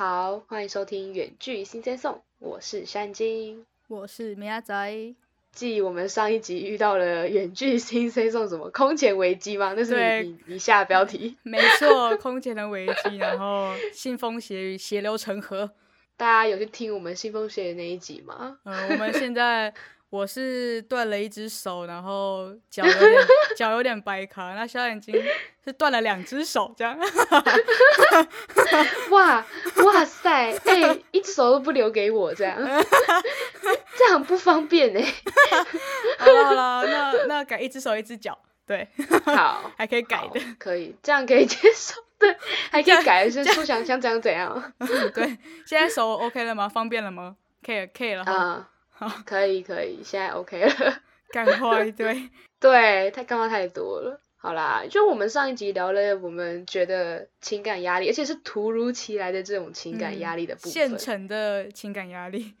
家好，欢迎收听《远距新鲜送》，我是山金，我是米亚仔。继我们上一集遇到了远距新鲜送什么空前危机吗？那是你你下标题。没错，空前的危机，然后腥风血雨，血流成河。大家有去听我们信风血雨那一集吗？嗯，我们现在。我是断了一只手，然后脚有点 脚有点掰卡，那小眼睛是断了两只手，这样。哇哇塞，哎，一只手都不留给我，这样，这样不方便哎。好了好了，那那改一只手一只脚，对，好，还可以改的，可以，这样可以接受，对，还可以改，是不想想怎样怎样。对，现在手 OK 了吗？方便了吗？可以可以了哈。可以可以，现在 OK 了。干话一堆，对，太干话太多了。好啦，就我们上一集聊了，我们觉得情感压力，而且是突如其来的这种情感压力的部分。现成的情感压力。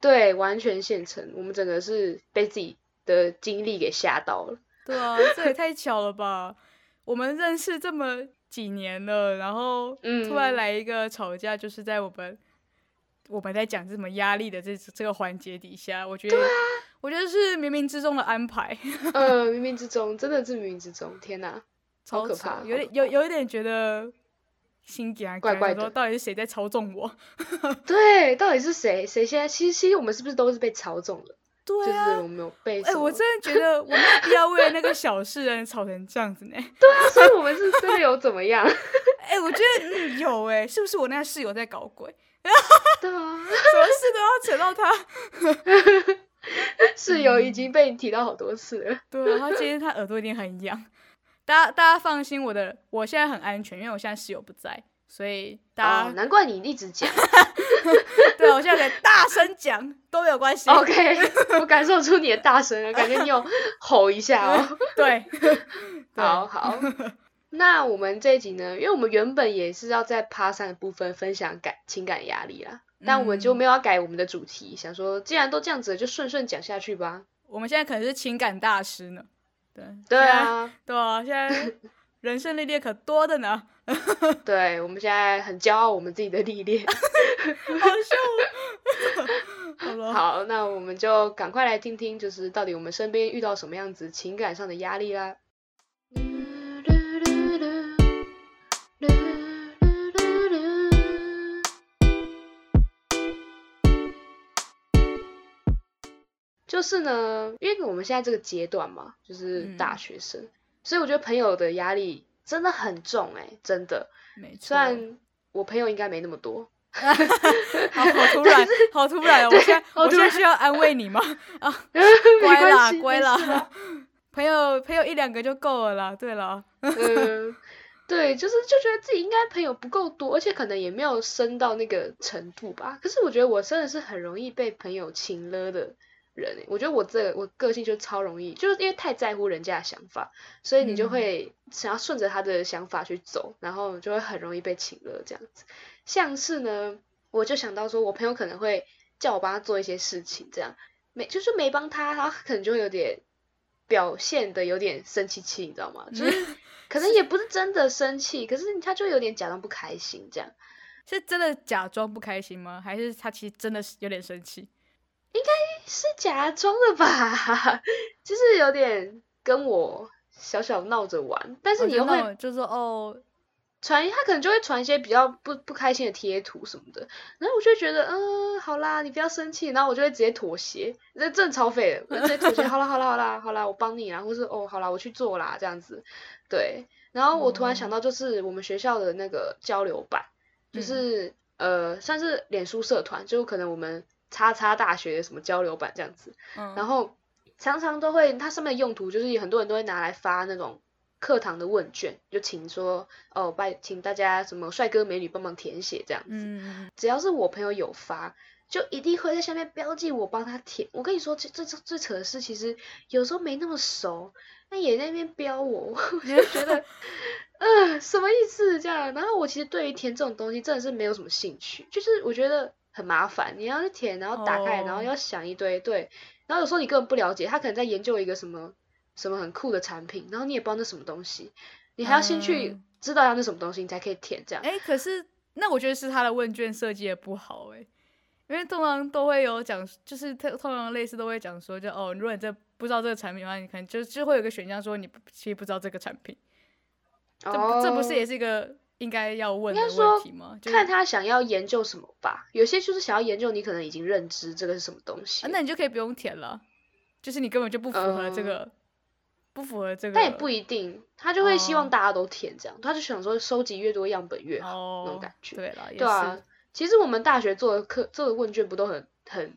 对，完全现成。我们整个是被自己的经历给吓到了。对啊，这也太巧了吧！我们认识这么几年了，然后突然来一个吵架，就是在我们。我们在讲这么压力的这这个环节底下，我觉得，我觉得是冥冥之中的安排。呃，冥冥之中，真的是冥冥之中。天哪，超可怕，有点有有一点觉得心惊怪怪的。到底是谁在操纵我？对，到底是谁？谁现在？其实，其实我们是不是都是被操纵了？对啊，就是我没有被。哎，我真的觉得我没有必要为了那个小事人吵成这样子呢。对啊，所以我们是真的有怎么样？哎，我觉得嗯有哎，是不是我那个室友在搞鬼？对啊，什么事都要扯到他。室友已经被你提到好多次了。对，他今天他耳朵一定很痒。大家大家放心，我的我现在很安全，因为我现在室友不在，所以大家难怪你一直讲。对，我现在可以大声讲都没有关系。OK，我感受出你的大声了，感觉你有吼一下哦。对，好好。那我们这一集呢？因为我们原本也是要在爬山的部分分享感情感压力啦，但我们就没有要改我们的主题，想说既然都这样子，就顺顺讲下去吧。我们现在可能是情感大师呢，对对啊，对啊，现在人生历练可多的呢。对，我们现在很骄傲我们自己的历练，好笑。好了，好，那我们就赶快来听听，就是到底我们身边遇到什么样子情感上的压力啦。就是呢，因为我们现在这个阶段嘛，就是大学生，所以我觉得朋友的压力真的很重哎，真的。没错。虽然我朋友应该没那么多。好突然，好突然！我现在我现在需要安慰你吗？啊，乖啦，乖啦。朋友朋友一两个就够了啦。对了，嗯，对，就是就觉得自己应该朋友不够多，而且可能也没有深到那个程度吧。可是我觉得我真的是很容易被朋友情了的。人，我觉得我这我个性就超容易，就是因为太在乎人家的想法，所以你就会想要顺着他的想法去走，然后就会很容易被请了这样子。像是呢，我就想到说，我朋友可能会叫我帮他做一些事情，这样没就是没帮他，他可能就会有点表现的有点生气气，你知道吗？就是 可能也不是真的生气，可是他就有点假装不开心，这样是真的假装不开心吗？还是他其实真的是有点生气？是假装的吧，就是有点跟我小小闹着玩，但是你又会就是哦，传他可能就会传一些比较不不开心的贴图什么的，然后我就觉得嗯好啦，你不要生气，然后我就会直接妥协，那正超废的，我直接妥协，好啦好啦好啦好啦，我帮你啦，或是哦好啦我去做啦这样子，对，然后我突然想到就是我们学校的那个交流版，就是呃算是脸书社团，就可能我们。叉叉大学的什么交流版这样子，然后常常都会，它上面的用途就是很多人都会拿来发那种课堂的问卷，就请说哦拜，请大家什么帅哥美女帮忙填写这样子。只要是我朋友有发，就一定会在下面标记我帮他填。我跟你说，这这这最扯的是，其实有时候没那么熟，那也在那边标我，我就觉得，呃，什么意思这样？然后我其实对于填这种东西真的是没有什么兴趣，就是我觉得。很麻烦，你要去填，然后打开，然后要想一堆，对，然后有时候你根本不了解，他可能在研究一个什么什么很酷的产品，然后你也不知道那什么东西，你还要先去知道它那什么东西，你才可以填这样。哎，可是那我觉得是他的问卷设计也不好哎，因为通常都会有讲，就是他通常类似都会讲说，就哦，如果你这不知道这个产品的话，你可能就就会有个选项说你其实不知道这个产品，这这不是也是一个应该要问的问题吗？看他想要研究什么吧，有些就是想要研究你可能已经认知这个是什么东西，那你就可以不用填了，就是你根本就不符合这个。不符合这个，但也不一定，他就会希望大家都填这样，他就想说收集越多样本越好那种感觉。对了，对啊，其实我们大学做的课做的问卷不都很很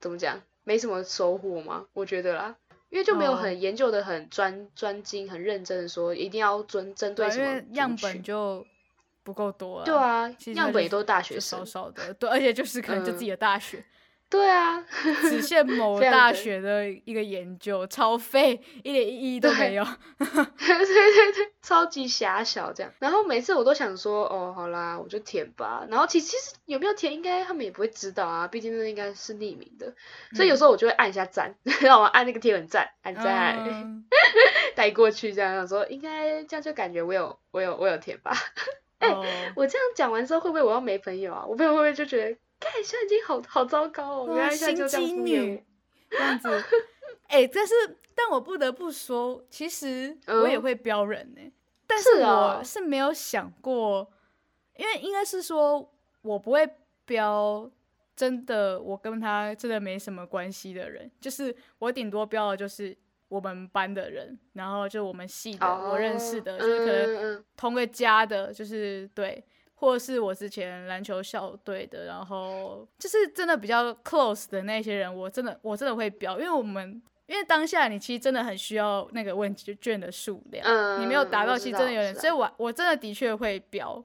怎么讲，没什么收获吗？我觉得啦，因为就没有很研究的很专专精、很认真的说一定要针针对什么样本就不够多。对啊，样本也都是大学生，少少的，对，而且就是可能就自己的大学。对啊，只 限某大学的一个研究，超废，一点意义都没有。对对对，超级狭小这样。然后每次我都想说，哦，好啦，我就填吧。然后其其实有没有填，应该他们也不会知道啊，毕竟那应该是匿名的。所以有时候我就会按一下赞，让我按那个贴文赞，按赞，带过去这样。说应该这样就感觉我有我有我有填吧。哎，我这样讲完之后，会不会我要没朋友啊？我朋友会不会就觉得？看，现在已经好好糟糕哦！原来心机女这样子，哎，但是但我不得不说，其实我也会标人呢。但是我是没有想过，因为应该是说我不会标真的我跟他真的没什么关系的人，就是我顶多标的就是我们班的人，然后就我们系的我认识的，就是可能同个家的，就是对。或是我之前篮球校队的，然后就是真的比较 close 的那些人，我真的我真的会标，因为我们因为当下你其实真的很需要那个问卷的数量，你没有达到，其实真的有点，所以我我真的的确会标，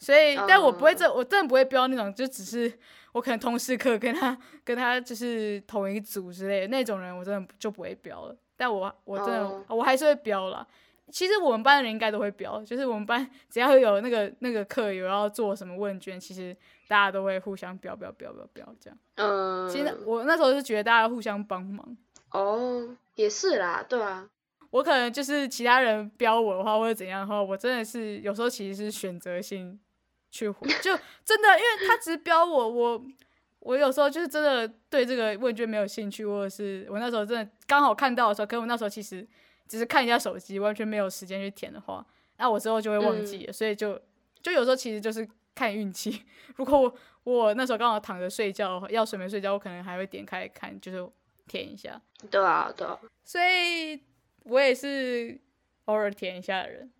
所以但我不会这我真的不会标那种，就只是我可能同时课跟他跟他就是同一组之类的那种人，我真的就不会标了，但我我真的我还是会标了。其实我们班的人应该都会标，就是我们班只要有那个那个课有要做什么问卷，其实大家都会互相标标标标标这样。嗯，其实我那时候是觉得大家互相帮忙。哦，也是啦，对啊。我可能就是其他人标我的话或者怎样的话，我真的是有时候其实是选择性去回，就真的因为他只是标我，我我有时候就是真的对这个问卷没有兴趣，或者是我那时候真的刚好看到的时候，可我那时候其实。只是看一下手机，完全没有时间去填的话，那我之后就会忘记了。所以就就有时候其实就是看运气。如果我我那时候刚好躺着睡觉，要睡没睡觉，我可能还会点开看，就是填一下。对啊，对啊。所以我也是偶尔填一下的人，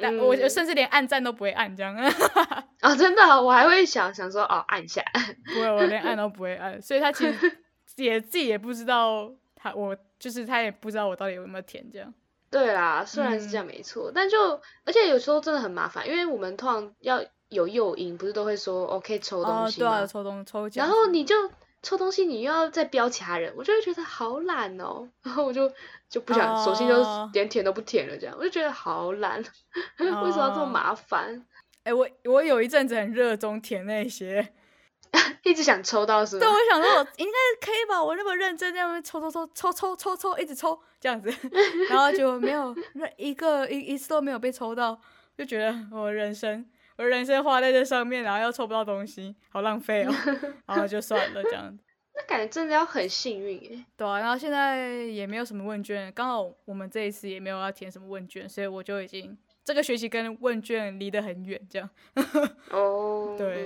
但我甚至连按赞都不会按这样。啊，真的，我还会想想说哦，按一下。不会，我连按都不会按。所以他其实 也自己也不知道他我。就是他也不知道我到底有没有填这样。对啦，虽然是这样没错，但就而且有时候真的很麻烦，因为我们通常要有诱因，不是都会说 OK 抽东西吗？抽东抽奖。然后你就抽东西，你又要再标其他人，我就会觉得好懒哦。然后我就就不想，索性就连舔都不舔了，这样我就觉得好懒，为什么要这么麻烦？哎，我我有一阵子很热衷舔那些。一直想抽到是吗？对，我想说，我应该可以吧？我那么认真这样抽抽抽抽抽抽抽，一直抽这样子，然后就没有一个一一次都没有被抽到，就觉得我人生我人生花在这上面，然后又抽不到东西，好浪费哦，然后就算了这样子。那感觉真的要很幸运耶。对啊，然后现在也没有什么问卷，刚好我们这一次也没有要填什么问卷，所以我就已经这个学期跟问卷离得很远，这样。哦，对。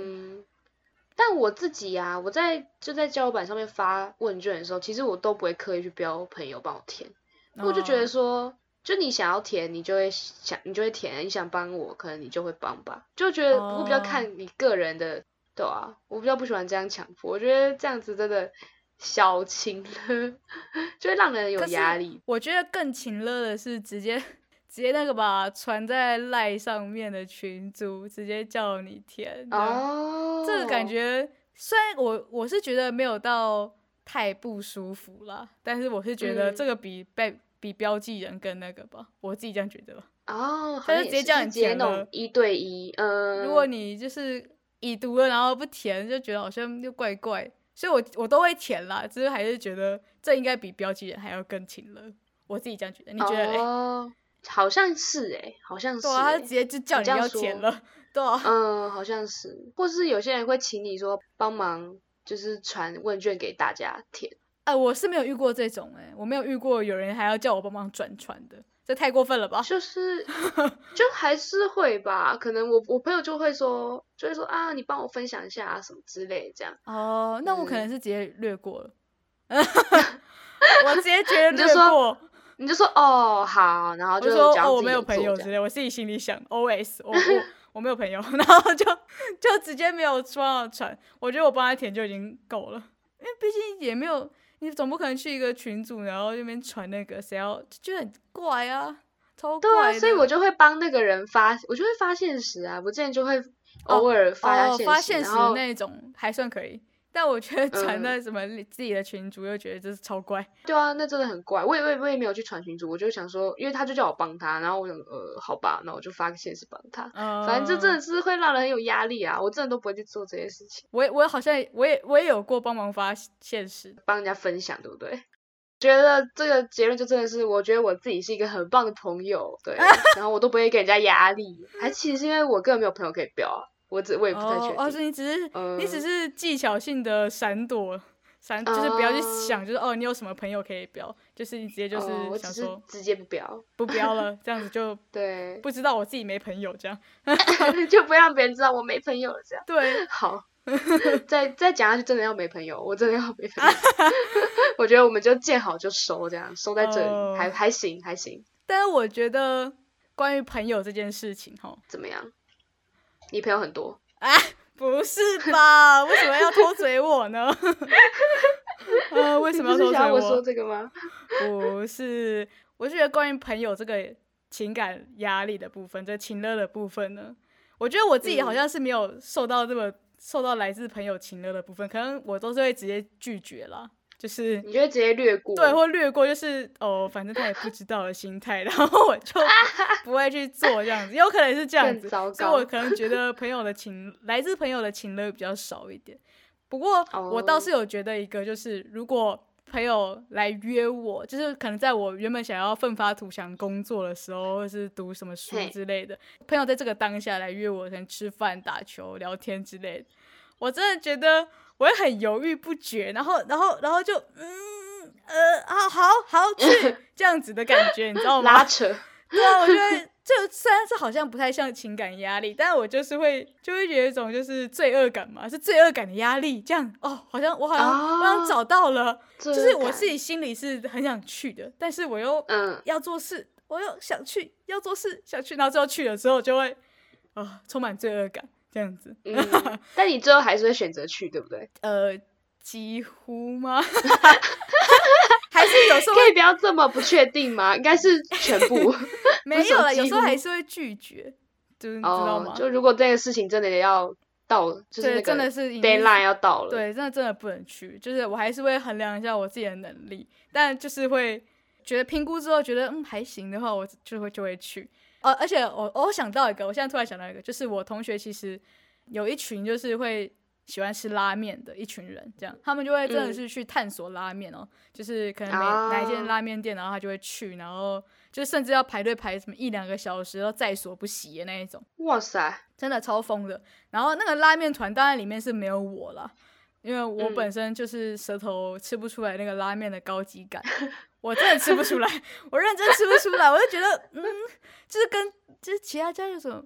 但我自己呀，我在就在交友板上面发问卷的时候，其实我都不会刻意去标朋友帮我填，我就觉得说，就你想要填，你就会想，你就会填；你想帮我，可能你就会帮吧。就觉得我比较看你个人的，对啊，我比较不喜欢这样强迫，我觉得这样子真的小情了，就会让人有压力。我觉得更情乐的是直接。直接那个吧，传在赖上面的群组，直接叫你填。哦，这个感觉虽然我我是觉得没有到太不舒服啦，但是我是觉得这个比被比标记人更那个吧，我自己这样觉得。哦，他就直接叫你填了，一对一。嗯，如果你就是已读了然后不填，就觉得好像又怪怪，所以我我都会填啦，只是还是觉得这应该比标记人还要更勤了，我自己这样觉得，你觉得？哦好像是哎，好像是。对啊，他直接就叫你要填了，对，嗯，好像是，或是有些人会请你说帮忙，就是传问卷给大家填。哎，我是没有遇过这种，哎，我没有遇过有人还要叫我帮忙转传的，这太过分了吧？就是，就还是会吧，可能我我朋友就会说，就会说啊，你帮我分享一下啊，什么之类这样。哦，那我可能是直接略过了，我直接觉得略过，你就说哦好，然后就说哦我没有朋友之类，我自己心里想 O S，我我我没有朋友，然后就就直接没有帮传，我觉得我帮他填就已经够了，因为毕竟也没有。你总不可能去一个群组，然后那边传那个，谁要就很怪啊，超怪。对啊，所以我就会帮那个人发，我就会发现实啊，我之前就会偶尔发现实那种还算可以。但我觉得传在什么自己的群主，又觉得这是超怪。对啊，那真的很怪。我也我也我也没有去传群主，我就想说，因为他就叫我帮他，然后我想呃，好吧，那我就发个现实帮他。嗯反正这真的是会让人很有压力啊！我真的都不会去做这些事情。我我好像我也我也有过帮忙发现实，帮人家分享，对不对？觉得这个结论就真的是，我觉得我自己是一个很棒的朋友，对。然后我都不会给人家压力，还其实是因为我根本没有朋友可以标啊。我只我也不太确定。哦，是你只是你只是技巧性的闪躲，闪就是不要去想，就是哦，你有什么朋友可以标，就是你直接就是想说直接不标，不标了，这样子就对，不知道我自己没朋友这样，就不让别人知道我没朋友了这样。对，好，再再讲下去真的要没朋友，我真的要没朋友。我觉得我们就见好就收，这样收在这里还还行还行。但是我觉得关于朋友这件事情，哈，怎么样？你朋友很多啊？不是吧？为什么要偷嘴我呢？啊，为什么要偷嘴我？说这个吗？不是，我觉得关于朋友这个情感压力的部分，这情乐的部分呢，我觉得我自己好像是没有受到这么受到来自朋友情乐的部分，可能我都是会直接拒绝了。就是你就直接略过，对，或略过，就是哦，反正他也不知道的心态，然后我就 不会去做这样子，有可能是这样子，所以我可能觉得朋友的情，来自朋友的情乐比较少一点。不过我倒是有觉得一个，就是如果朋友来约我，就是可能在我原本想要奋发图强工作的时候，或是读什么书之类的，朋友在这个当下来约我，可能吃饭、打球、聊天之类的，我真的觉得。我会很犹豫不决，然后，然后，然后就，嗯，呃，好好好去 这样子的感觉，你知道吗？拉扯。对啊，我觉得这虽然是好像不太像情感压力，但我就是会就会觉得一种就是罪恶感嘛，是罪恶感的压力。这样哦，好像我好像我好像找到了，就是我自己心里是很想去的，但是我又嗯要做事，我又想去要做事想去，然后最后去了之后就会啊充满罪恶感。这样子，嗯，但你最后还是会选择去，对不对？呃，几乎吗？还是有时候可以不要这么不确定吗？应该是全部 没有了，有时候还是会拒绝，就是你知道吗？就如果这个事情真的要到，就是真的是 deadline 要到了，对，真的真的不能去。就是我还是会衡量一下我自己的能力，但就是会觉得评估之后觉得嗯还行的话，我就会就会去。呃，而且我我想到一个，我现在突然想到一个，就是我同学其实有一群就是会喜欢吃拉面的一群人，这样他们就会真的是去探索拉面哦，就是可能每哪一间拉面店，然后他就会去，然后就甚至要排队排什么一两个小时，然后在所不惜的那一种。哇塞，真的超疯的。然后那个拉面团当然里面是没有我了，因为我本身就是舌头吃不出来那个拉面的高级感。我真的吃不出来，我认真吃不出来，我就觉得，嗯，就是跟就是其他家有什么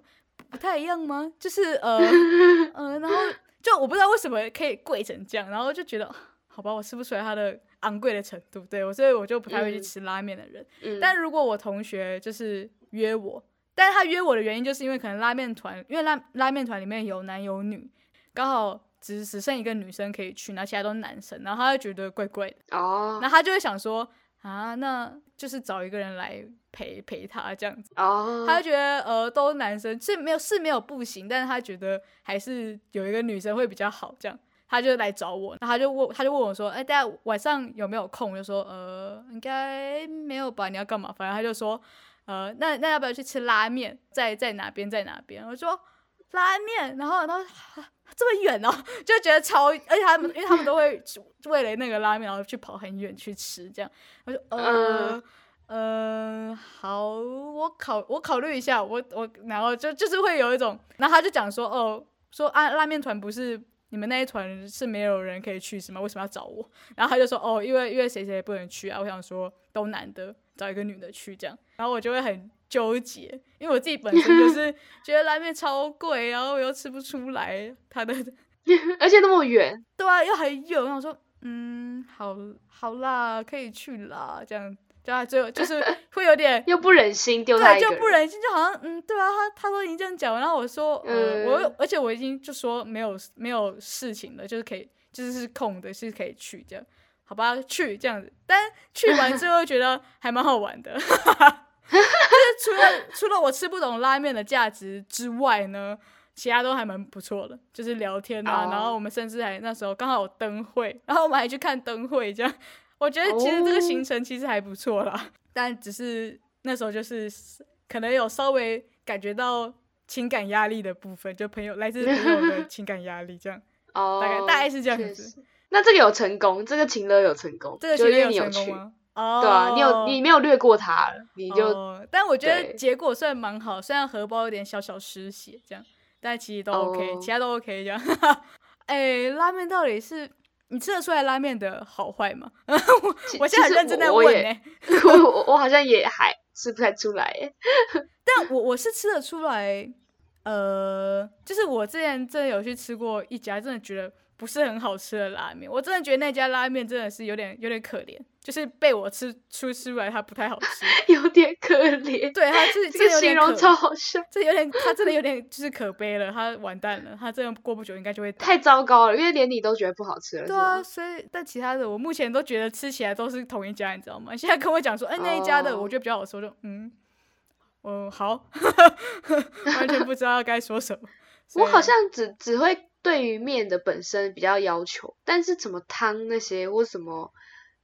不太一样吗？就是呃 呃，然后就我不知道为什么可以贵成这样，然后就觉得好吧，我吃不出来它的昂贵的程度，对我，所以我就不太会去吃拉面的人。但如果我同学就是约我，但是他约我的原因就是因为可能拉面团，因为拉拉面团里面有男有女，刚好只只剩一个女生可以去，然后其他都是男生，然后他就觉得怪怪的哦，然后他就会想说。啊，那就是找一个人来陪陪他这样子。哦，他就觉得呃，都男生是没有是没有不行，但是他觉得还是有一个女生会比较好。这样，他就来找我，然后他就问他就问我说，哎，大家晚上有没有空？就说呃，应该没有吧？你要干嘛？反正他就说，呃，那那要不要去吃拉面？在在哪边？在哪边？我说拉面，然后然后。这么远哦，就觉得超，而且他们，因为他们都会为了那个拉面，然后去跑很远去吃，这样，我就呃呃，好，我考我考虑一下，我我然后就就是会有一种，然后他就讲说，哦，说啊拉面团不是你们那一团是没有人可以去是吗？为什么要找我？然后他就说，哦，因为因为谁谁不能去啊？我想说都男的，找一个女的去这样，然后我就会很纠结，因为我自己本身就是 觉得拉面超贵，然后我又吃不出来它的，而且那么远，对啊，又很远，我想说，嗯，好好啦，可以去啦，这样。对啊，就就是 会有点又不忍心丢他对，就不忍心，就好像嗯，对啊，他他说已经这样讲，然后我说，嗯，我而且我已经就说没有没有事情了，就是可以就是是空的，是可以去这样，好吧，去这样子，但去完之后觉得还蛮好玩的，就是除了除了我吃不懂拉面的价值之外呢，其他都还蛮不错的，就是聊天啊，然后我们甚至还那时候刚好有灯会，然后我们还去看灯会这样。我觉得其实这个行程其实还不错啦，但只是那时候就是可能有稍微感觉到情感压力的部分，就朋友来自朋友的情感压力这样，哦，大概大概是这样子。那这个有成功，这个情乐有成功，这个情乐有成功吗？哦，对啊，你有你没有略过他，你就，但我觉得结果算蛮好，虽然荷包有点小小失血这样，但其实都 OK，其他都 OK 这样。哎，拉面到底是？你吃得出来拉面的好坏吗？我我现在很认真在问呢。我我好像也还吃不太出来，但我我是吃得出来。呃，就是我之前真的有去吃过一家，真的觉得。不是很好吃的拉面，我真的觉得那家拉面真的是有点有点可怜，就是被我吃出吃出来它不太好吃，有点可怜。对，它是这个形容超好笑，这有点，它真的有点就是可悲了，它完蛋了，它这样过不久应该就会太糟糕了，因为连你都觉得不好吃了。对啊，所以但其他的我目前都觉得吃起来都是同一家，你知道吗？现在跟我讲说，哎，那一家的我觉得比较好吃，我就嗯，哦好，完全不知道该说什么。我好像只只会。对于面的本身比较要求，但是怎么汤那些或什么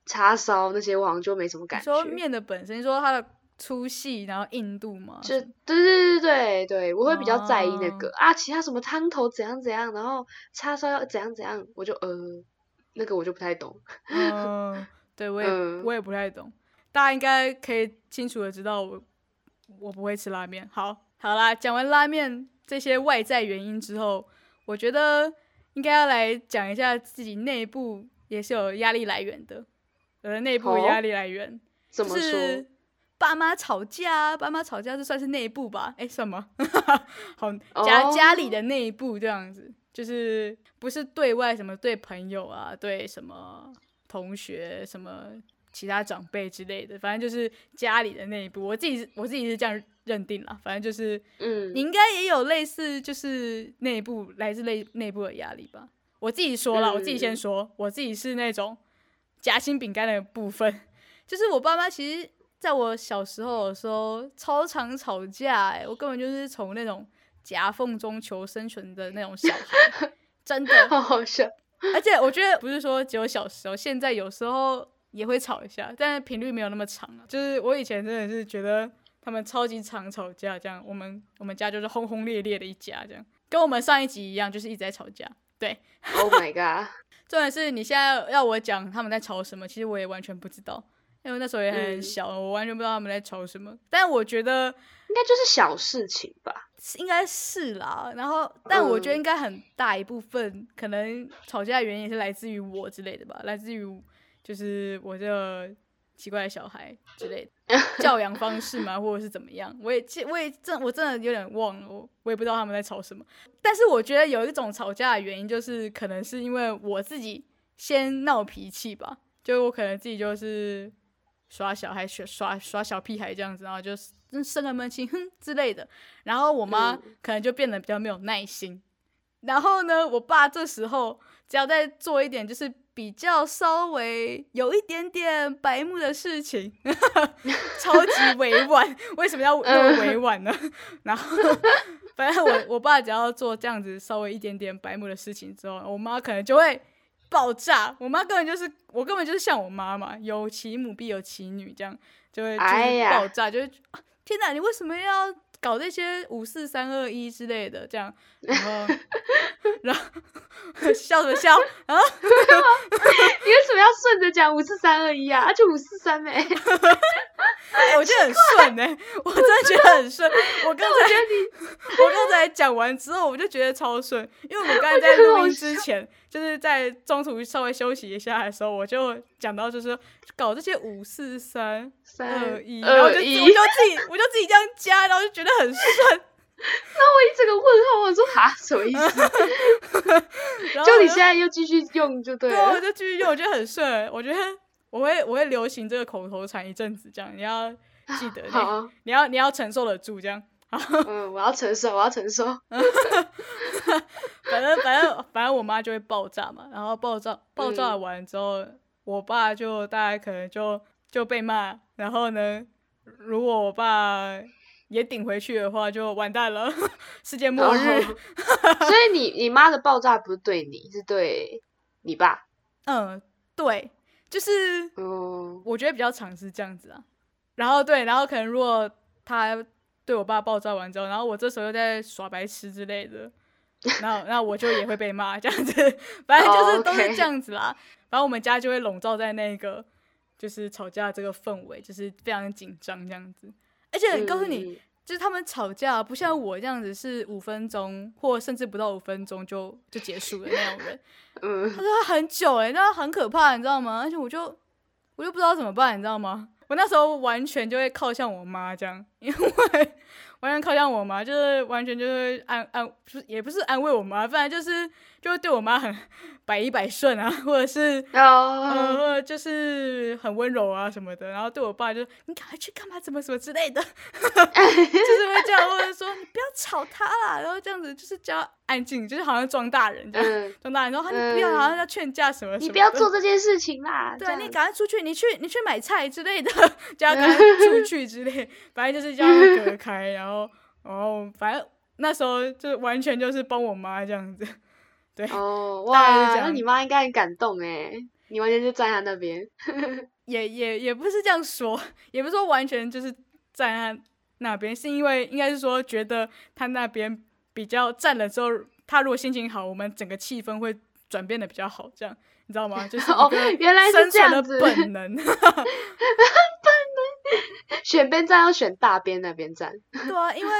叉烧那些，我好像就没什么感觉。说面的本身，说它的粗细，然后硬度嘛，就对对对对对对，我会比较在意那个啊，其他什么汤头怎样怎样，然后叉烧要怎样怎样，我就呃，那个我就不太懂。嗯，对我也我也不太懂，大家应该可以清楚的知道我我不会吃拉面。好，好啦，讲完拉面这些外在原因之后。我觉得应该要来讲一下自己内部也是有压力来源的，呃，内部压力来源怎么说？爸妈吵架，爸妈吵架这算是内部吧？哎，什么？好，家家里的内部这样子，就是不是对外什么对朋友啊，对什么同学什么。其他长辈之类的，反正就是家里的内部。我自己我自己是这样认定了，反正就是，嗯，你应该也有类似，就是内部来自内内部的压力吧。我自己说了，我自己先说，我自己是那种夹心饼干的部分，就是我爸妈其实在我小时候的时候超常吵架，哎，我根本就是从那种夹缝中求生存的那种小孩，真的 好好笑。而且我觉得不是说只有小时候，现在有时候。也会吵一下，但是频率没有那么长啊。就是我以前真的是觉得他们超级常吵架，这样我们我们家就是轰轰烈烈的一家，这样跟我们上一集一样，就是一直在吵架。对，Oh my god！重点是你现在要我讲他们在吵什么，其实我也完全不知道，因为那时候也很小，我完全不知道他们在吵什么。但我觉得应该就是小事情吧，应该是啦。然后，但我觉得应该很大一部分可能吵架的原因是来自于我之类的吧，来自于。就是我这个奇怪的小孩之类的 教养方式嘛，或者是怎么样，我也我也真我真的有点忘了，我我也不知道他们在吵什么。但是我觉得有一种吵架的原因，就是可能是因为我自己先闹脾气吧，就我可能自己就是耍小孩耍耍耍小屁孩这样子，然后就生了闷气哼之类的，然后我妈可能就变得比较没有耐心，然后呢，我爸这时候只要再做一点就是。比较稍微有一点点白目的事情，超级委婉。为什么要那么委婉呢？然后，反正我我爸只要做这样子稍微一点点白目的事情之后，我妈可能就会爆炸。我妈根本就是我根本就是像我妈嘛，有其母必有其女，这样就会就会爆炸，就会天哪！你为什么要？搞这些五四三二一之类的，这样，然后，然后笑什么笑？啊？你为什么要顺着讲五四三二一啊？而且五四三呗。我觉得很顺哎，我真的觉得很顺。我刚才我刚才讲完之后，我就觉得超顺，因为我们刚才在录音之前，就是在中途稍微休息一下的时候，我就讲到就是搞这些五四三二一，然后就我就自己我就自己这样加，然后就觉得很顺。那我一整个问号，我说哈什么意思？就你现在又继续用就对了，对我就继续用，我觉得很顺。我觉得我会我会流行这个口头禅一阵子，这样你要记得，你要你要承受得住这样。嗯，我要承受，我要承受。反正反正反正我妈就会爆炸嘛，然后爆炸爆炸完之后，我爸就大概可能就就被骂，然后呢，如果我爸。也顶回去的话，就完蛋了，世界末日。所以你你妈的爆炸不是对你，是对你爸。嗯，对，就是，嗯，我觉得比较常是这样子啊。然后对，然后可能如果他对我爸爆炸完之后，然后我这时候又在耍白痴之类的，然后那我就也会被骂这样子。反正就是都是这样子啦。反正我们家就会笼罩在那个就是吵架这个氛围，就是非常紧张这样子。而且告诉你，就是他们吵架不像我这样子，是五分钟或甚至不到五分钟就就结束的那种人。嗯，他说他很久哎，那很可怕，你知道吗？而且我就我就不知道怎么办，你知道吗？我那时候完全就会靠向我妈这样，因为。完全靠向我妈，就是完全就是安安，不是也不是安慰我妈，反正就是就会对我妈很百依百顺啊，或者是呃，就是很温柔啊什么的。然后对我爸就你赶快去干嘛，怎么什么之类的，就是会这样，或者说你不要吵他啦，然后这样子就是叫安静，就是好像装大人这样，装大人。然后他你不要好像要劝架什么，你不要做这件事情啦，对你赶快出去，你去你去买菜之类的，叫他出去之类，反正就是叫他隔开，然后。然后，反正那时候就完全就是帮我妈这样子，对。哦，哇，那你妈应该很感动哎，你完全就站在那边。也也也不是这样说，也不是说完全就是站在那边，是因为应该是说觉得他那边比较站了之后，他如果心情好，我们整个气氛会转变的比较好，这样你知道吗？就是哦，原来是这样子，本能。选边站要选大边那边站，对啊，因为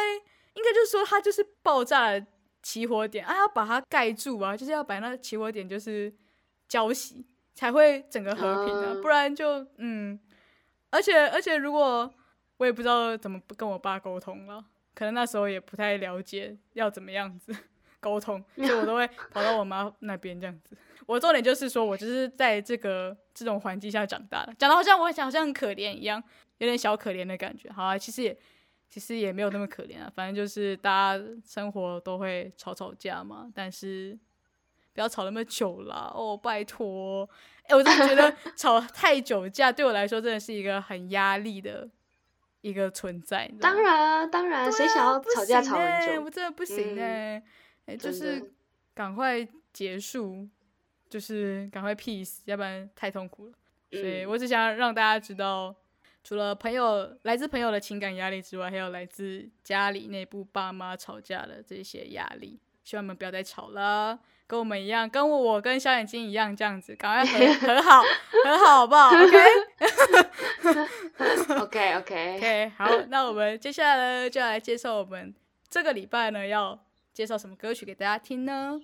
应该就是说他就是爆炸的起火点啊，要把它盖住啊，就是要把那起火点就是浇熄，才会整个和平啊，不然就嗯，而且而且如果我也不知道怎么跟我爸沟通了，可能那时候也不太了解要怎么样子 沟通，所以我都会跑到我妈那边这样子。我重点就是说我就是在这个这种环境下长大的，讲的好像我好像很可怜一样。有点小可怜的感觉，好啊，其实也其实也没有那么可怜啊，反正就是大家生活都会吵吵架嘛，但是不要吵那么久啦，哦，拜托，哎，我真的觉得 吵太久架对我来说真的是一个很压力的一个存在。当然啊，当然，谁想要吵架吵很久？我真的不行哎，哎，就是赶快结束，就是赶快 peace，要不然太痛苦了。所以我只想让大家知道。除了朋友来自朋友的情感压力之外，还有来自家里内部爸妈吵架的这些压力。希望你们不要再吵了，跟我们一样，跟我跟小眼睛一样这样子，赶快和和好，和好好不好？OK，OK，OK，OK。OK，好，那我们接下来呢就要来介绍我们这个礼拜呢要介绍什么歌曲给大家听呢？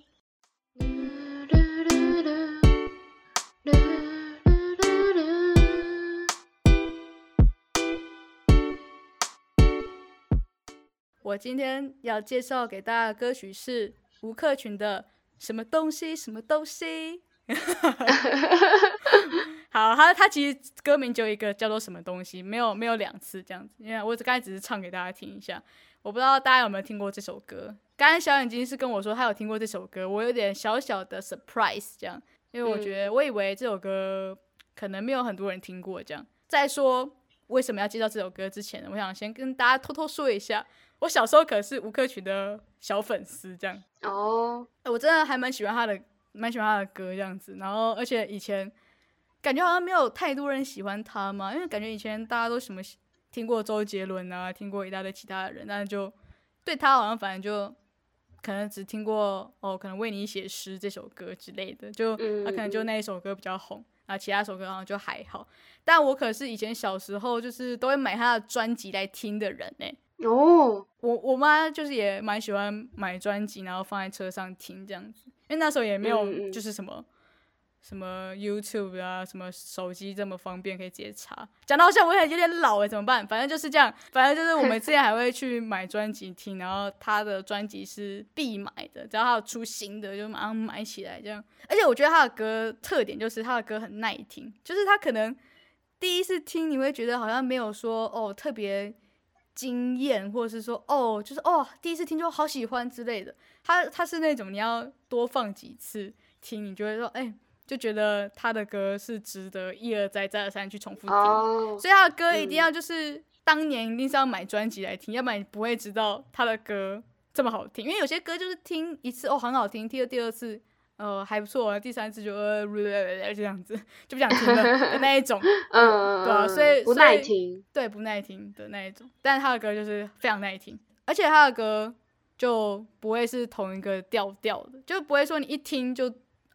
我今天要介绍给大家的歌曲是吴克群的《什么东西什么东西》。好，他他其实歌名就一个叫做什么东西，没有没有两次这样子。因为我刚才只是唱给大家听一下，我不知道大家有没有听过这首歌。刚才小眼睛是跟我说他有听过这首歌，我有点小小的 surprise 这样，因为我觉得我以为这首歌可能没有很多人听过这样。再说为什么要介绍这首歌之前，我想先跟大家偷偷说一下。我小时候可是吴克群的小粉丝，这样哦，我真的还蛮喜欢他的，蛮喜欢他的歌这样子。然后，而且以前感觉好像没有太多人喜欢他嘛，因为感觉以前大家都什么听过周杰伦啊，听过一大堆其他的人，但是就对他好像反正就可能只听过哦，可能为你写诗这首歌之类的，就他可能就那一首歌比较红。然后其他首歌好像就还好。但我可是以前小时候就是都会买他的专辑来听的人呢。哦，我我妈就是也蛮喜欢买专辑，然后放在车上听这样子，因为那时候也没有就是什么。什么 YouTube 啊，什么手机这么方便可以直接查，讲到好像我也有点老哎，怎么办？反正就是这样，反正就是我们 之前还会去买专辑听，然后他的专辑是必买的，只要他有出新的就马上买起来这样。而且我觉得他的歌特点就是他的歌很耐听，就是他可能第一次听你会觉得好像没有说哦特别惊艳，或者是说哦就是哦第一次听就好喜欢之类的。他他是那种你要多放几次听，你就会说哎。就觉得他的歌是值得一而再再而三去重复听，所以他的歌一定要就是当年一定是要买专辑来听，要不然你不会知道他的歌这么好听。因为有些歌就是听一次哦很好听，听了第二次呃还不错，第三次就呃这样子就不想听了 的那一种，嗯，对啊，所以不耐听，对不耐听的那一种。但是他的歌就是非常耐听，而且他的歌就不会是同一个调调的，就不会说你一听就。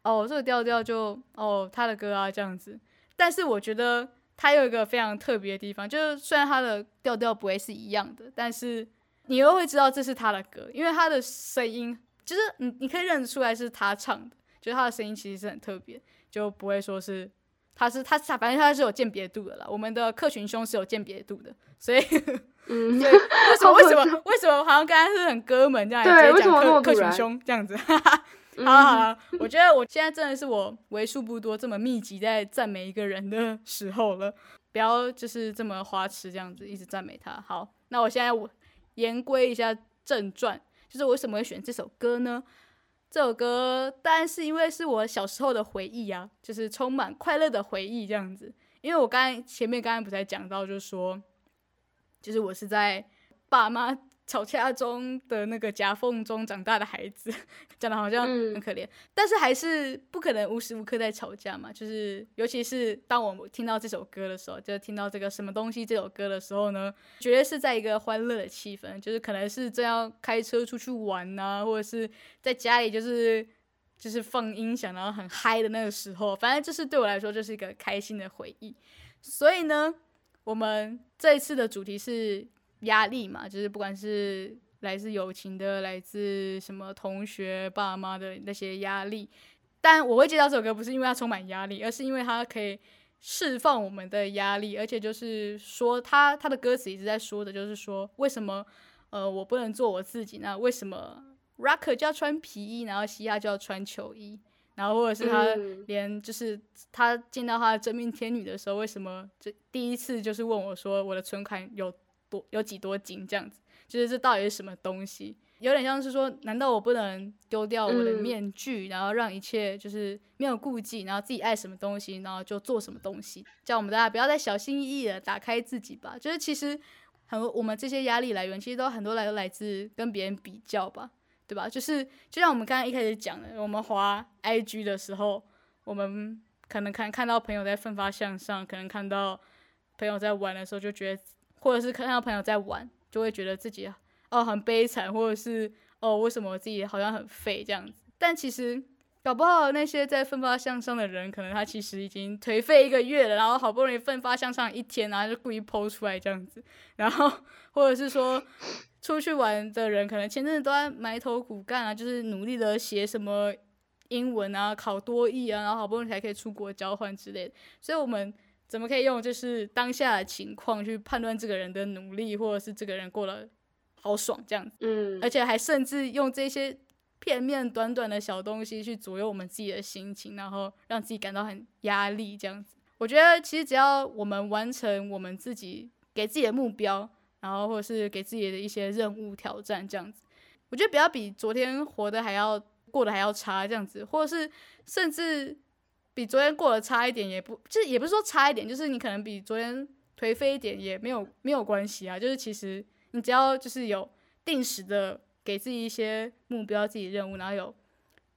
哦，这个调调就哦，他的歌啊这样子，但是我觉得他有一个非常特别的地方，就是虽然他的调调不会是一样的，但是你又会知道这是他的歌，因为他的声音就是你你可以认得出来是他唱的，就是他的声音其实是很特别，就不会说是他是他他反正他是有鉴别度的啦。我们的客群兄是有鉴别度的，所以嗯，为什么为什么为什么好像刚才是很哥们这样直接讲客客群兄这样子？好好了，我觉得我现在真的是我为数不多这么密集在赞美一个人的时候了，不要就是这么花痴这样子一直赞美他。好，那我现在我言归一下正传，就是我为什么会选这首歌呢？这首歌当然是因为是我小时候的回忆啊，就是充满快乐的回忆这样子。因为我刚才前面刚刚不在讲到，就是说，就是我是在爸妈。吵架中的那个夹缝中长大的孩子，讲的好像很可怜，但是还是不可能无时无刻在吵架嘛。就是尤其是当我听到这首歌的时候，就听到这个什么东西这首歌的时候呢，绝对是在一个欢乐的气氛，就是可能是正要开车出去玩呐，或者是在家里就是就是放音响然后很嗨的那个时候，反正就是对我来说就是一个开心的回忆。所以呢，我们这一次的主题是。压力嘛，就是不管是来自友情的，来自什么同学、爸妈的那些压力，但我会接到这首歌，不是因为它充满压力，而是因为它可以释放我们的压力，而且就是说，他他的歌词一直在说的，就是说，为什么呃我不能做我自己？那为什么 rocker 就要穿皮衣，然后嘻哈就要穿球衣？然后或者是他连就是他见到他的真命天女的时候，为什么这第一次就是问我说，我的存款有？多有几多斤这样子，就是这到底是什么东西？有点像是说，难道我不能丢掉我的面具，然后让一切就是没有顾忌，然后自己爱什么东西，然后就做什么东西？叫我们大家不要再小心翼翼的打开自己吧。就是其实很我们这些压力来源，其实都很多来都来自跟别人比较吧，对吧？就是就像我们刚刚一开始讲的，我们滑 IG 的时候，我们可能看看到朋友在奋发向上，可能看到朋友在玩的时候，就觉得。或者是看到朋友在玩，就会觉得自己哦很悲惨，或者是哦为什么我自己好像很废这样子。但其实搞不好那些在奋发向上的人，可能他其实已经颓废一个月了，然后好不容易奋发向上一天，然后就故意剖出来这样子。然后或者是说出去玩的人，可能前阵子都在埋头苦干啊，就是努力的写什么英文啊，考多译啊，然后好不容易才可以出国交换之类的。所以我们。怎么可以用就是当下的情况去判断这个人的努力，或者是这个人过得好爽这样子？嗯，而且还甚至用这些片面短短的小东西去左右我们自己的心情，然后让自己感到很压力这样子。我觉得其实只要我们完成我们自己给自己的目标，然后或者是给自己的一些任务挑战这样子，我觉得不要比昨天活的还要过得还要差这样子，或者是甚至。比昨天过得差一点也不，就是也不是说差一点，就是你可能比昨天颓废一点也没有没有关系啊。就是其实你只要就是有定时的给自己一些目标、自己任务，然后有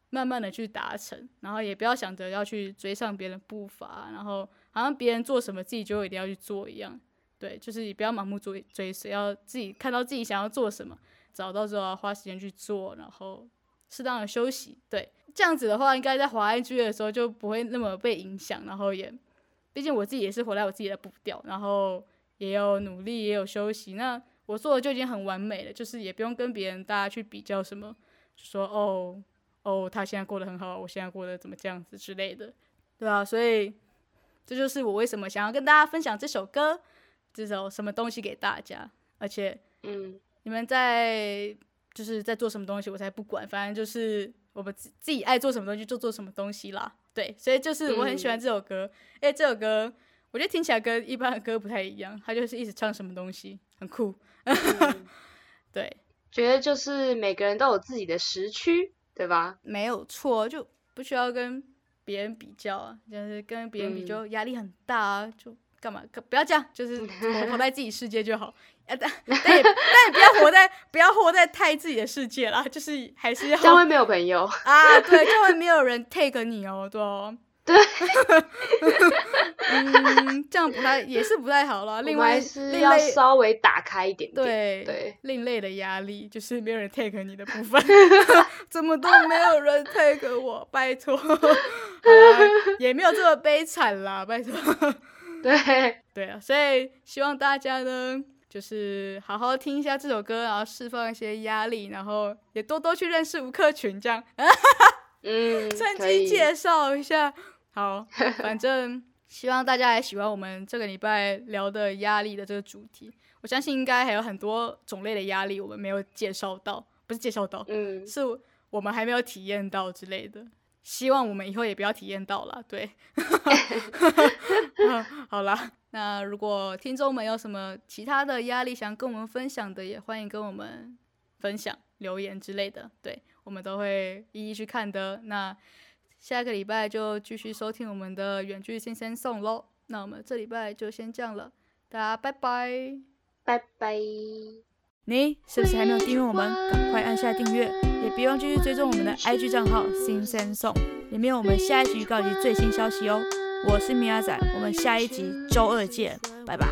慢慢的去达成，然后也不要想着要去追上别人步伐，然后好像别人做什么自己就一定要去做一样。对，就是你不要盲目追追随，要自己看到自己想要做什么，找到之后要花时间去做，然后适当的休息。对。这样子的话，应该在华安居的时候就不会那么被影响，然后也，毕竟我自己也是活在我自己的步调，然后也有努力，也有休息，那我做的就已经很完美了，就是也不用跟别人大家去比较什么，说哦哦他现在过得很好，我现在过得怎么这样子之类的，对啊，所以这就是我为什么想要跟大家分享这首歌，这首什么东西给大家，而且嗯，你们在。就是在做什么东西，我才不管，反正就是我们自自己爱做什么东西就做什么东西啦。对，所以就是我很喜欢这首歌，因为这首歌我觉得听起来跟一般的歌不太一样，它就是一直唱什么东西，很酷。对，觉得就是每个人都有自己的时区，对吧？没有错，就不需要跟别人比较啊，就是跟别人比就压力很大啊，就干嘛？不要这样，就是 活在自己世界就好。但但也但也不要活在不要活在太自己的世界啦，就是还是要这样会没有朋友啊，对，这样会没有人 take 你哦，对哦，对，嗯，这样不太也是不太好了。另外是要稍微打开一点，对对，另类的压力就是没有人 take 你的部分，怎么都没有人 take 我，拜托，也没有这么悲惨啦，拜托，对对啊，所以希望大家呢。就是好好听一下这首歌，然后释放一些压力，然后也多多去认识吴克群，这样，嗯，趁机介绍一下。好，反正希望大家也喜欢我们这个礼拜聊的压力的这个主题。我相信应该还有很多种类的压力我们没有介绍到，不是介绍到，嗯，是我们还没有体验到之类的。希望我们以后也不要体验到了。对，好啦。那如果听众们有什么其他的压力想跟我们分享的，也欢迎跟我们分享留言之类的，对我们都会一一去看的。那下个礼拜就继续收听我们的远距新鲜送喽。那我们这礼拜就先这样了，大家拜拜，拜拜。你是不是还没有订阅我们？赶快按下订阅，也别忘继续追踪我们的 IG 账号新鲜送，里面有我们下一集预告及最新消息哦。我是米亚仔，我们下一集周二见，拜拜。